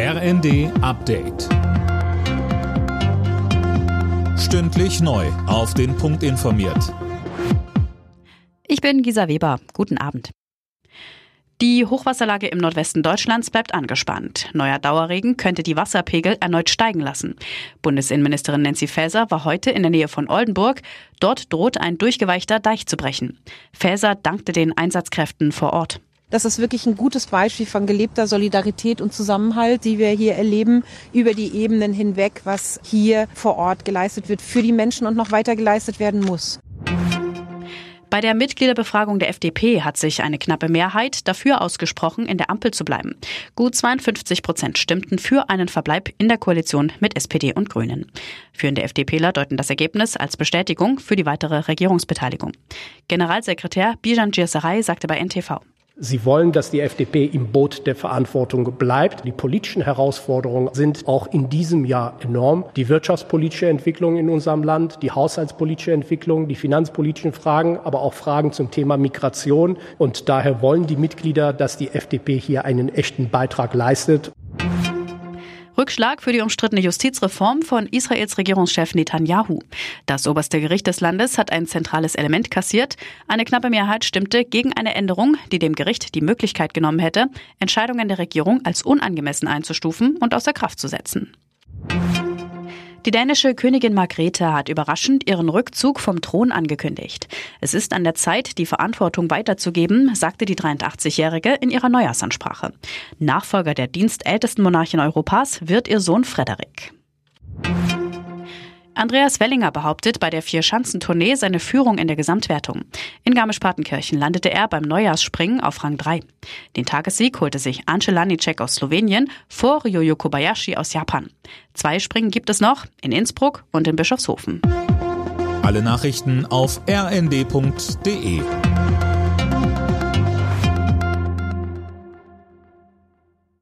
RND Update. Stündlich neu. Auf den Punkt informiert. Ich bin Gisa Weber. Guten Abend. Die Hochwasserlage im Nordwesten Deutschlands bleibt angespannt. Neuer Dauerregen könnte die Wasserpegel erneut steigen lassen. Bundesinnenministerin Nancy Faeser war heute in der Nähe von Oldenburg. Dort droht ein durchgeweichter Deich zu brechen. Faeser dankte den Einsatzkräften vor Ort. Das ist wirklich ein gutes Beispiel von gelebter Solidarität und Zusammenhalt, die wir hier erleben, über die Ebenen hinweg, was hier vor Ort geleistet wird für die Menschen und noch weiter geleistet werden muss. Bei der Mitgliederbefragung der FDP hat sich eine knappe Mehrheit dafür ausgesprochen, in der Ampel zu bleiben. Gut 52 Prozent stimmten für einen Verbleib in der Koalition mit SPD und Grünen. Führende FDPler deuten das Ergebnis als Bestätigung für die weitere Regierungsbeteiligung. Generalsekretär Bijan Girsaray sagte bei NTV. Sie wollen, dass die FDP im Boot der Verantwortung bleibt. Die politischen Herausforderungen sind auch in diesem Jahr enorm. Die wirtschaftspolitische Entwicklung in unserem Land, die haushaltspolitische Entwicklung, die finanzpolitischen Fragen, aber auch Fragen zum Thema Migration. Und daher wollen die Mitglieder, dass die FDP hier einen echten Beitrag leistet. Rückschlag für die umstrittene Justizreform von Israels Regierungschef Netanyahu. Das oberste Gericht des Landes hat ein zentrales Element kassiert. Eine knappe Mehrheit stimmte gegen eine Änderung, die dem Gericht die Möglichkeit genommen hätte, Entscheidungen der Regierung als unangemessen einzustufen und außer Kraft zu setzen. Die dänische Königin Margrethe hat überraschend ihren Rückzug vom Thron angekündigt. Es ist an der Zeit, die Verantwortung weiterzugeben, sagte die 83-Jährige in ihrer Neujahrsansprache. Nachfolger der dienstältesten Monarchin Europas wird ihr Sohn Frederik. Andreas Wellinger behauptet bei der Vier-Schanzentournee seine Führung in der Gesamtwertung. In Garmisch-Partenkirchen landete er beim Neujahrsspringen auf Rang 3. Den Tagessieg holte sich Ance Lanicek aus Slowenien vor Ryoyo Kobayashi aus Japan. Zwei Springen gibt es noch in Innsbruck und in Bischofshofen. Alle Nachrichten auf rnd.de